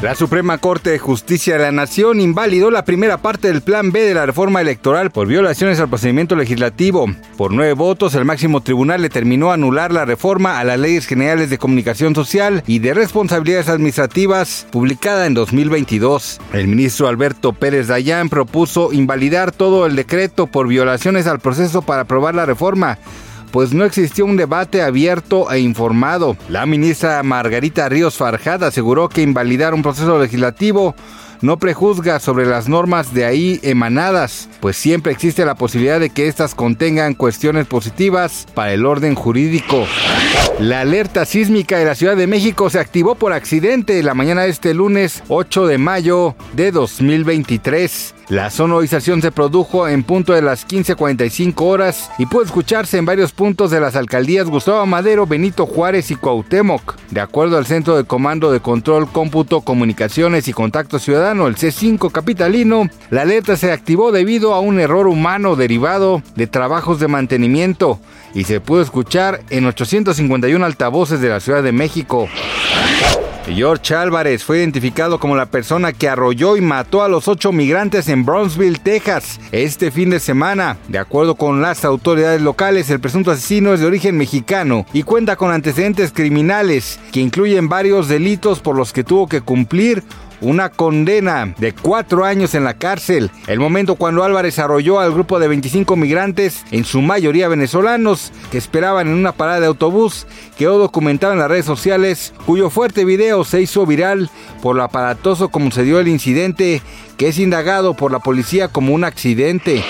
La Suprema Corte de Justicia de la Nación invalidó la primera parte del Plan B de la reforma electoral por violaciones al procedimiento legislativo. Por nueve votos, el máximo tribunal determinó anular la reforma a las leyes generales de comunicación social y de responsabilidades administrativas publicada en 2022. El ministro Alberto Pérez Dayán propuso invalidar todo el decreto por violaciones al proceso para aprobar la reforma pues no existió un debate abierto e informado. La ministra Margarita Ríos Farjad aseguró que invalidar un proceso legislativo no prejuzga sobre las normas de ahí emanadas, pues siempre existe la posibilidad de que éstas contengan cuestiones positivas para el orden jurídico. La alerta sísmica de la Ciudad de México se activó por accidente la mañana de este lunes 8 de mayo de 2023. La sonorización se produjo en punto de las 15.45 horas y pudo escucharse en varios puntos de las alcaldías Gustavo Madero, Benito Juárez y Cuauhtémoc. De acuerdo al Centro de Comando de Control, Cómputo, Comunicaciones y Contacto Ciudadano, el C5 capitalino, la alerta se activó debido a un error humano derivado de trabajos de mantenimiento y se pudo escuchar en 851 altavoces de la Ciudad de México. George Álvarez fue identificado como la persona que arrolló y mató a los ocho migrantes en Brownsville, Texas, este fin de semana. De acuerdo con las autoridades locales, el presunto asesino es de origen mexicano y cuenta con antecedentes criminales que incluyen varios delitos por los que tuvo que cumplir una condena de cuatro años en la cárcel. El momento cuando Álvarez arrolló al grupo de 25 migrantes, en su mayoría venezolanos, que esperaban en una parada de autobús, quedó documentado en las redes sociales, cuyo fuerte video se hizo viral por lo aparatoso como se dio el incidente, que es indagado por la policía como un accidente.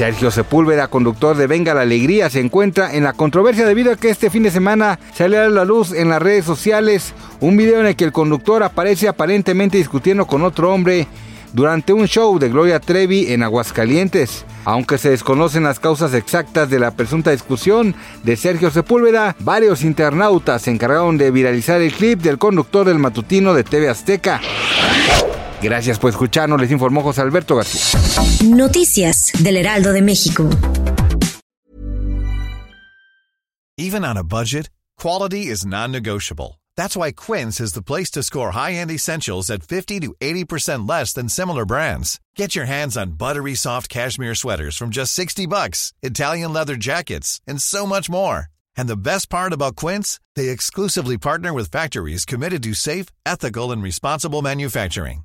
Sergio Sepúlveda, conductor de Venga la Alegría, se encuentra en la controversia debido a que este fin de semana salió a la luz en las redes sociales un video en el que el conductor aparece aparentemente discutiendo con otro hombre durante un show de Gloria Trevi en Aguascalientes. Aunque se desconocen las causas exactas de la presunta discusión de Sergio Sepúlveda, varios internautas se encargaron de viralizar el clip del conductor del matutino de TV Azteca. Gracias por escucharnos, les informó José Alberto García. Noticias del Heraldo de México. Even on a budget, quality is non-negotiable. That's why Quince is the place to score high-end essentials at 50 to 80% less than similar brands. Get your hands on buttery soft cashmere sweaters from just 60 bucks, Italian leather jackets, and so much more. And the best part about Quince, they exclusively partner with factories committed to safe, ethical, and responsible manufacturing.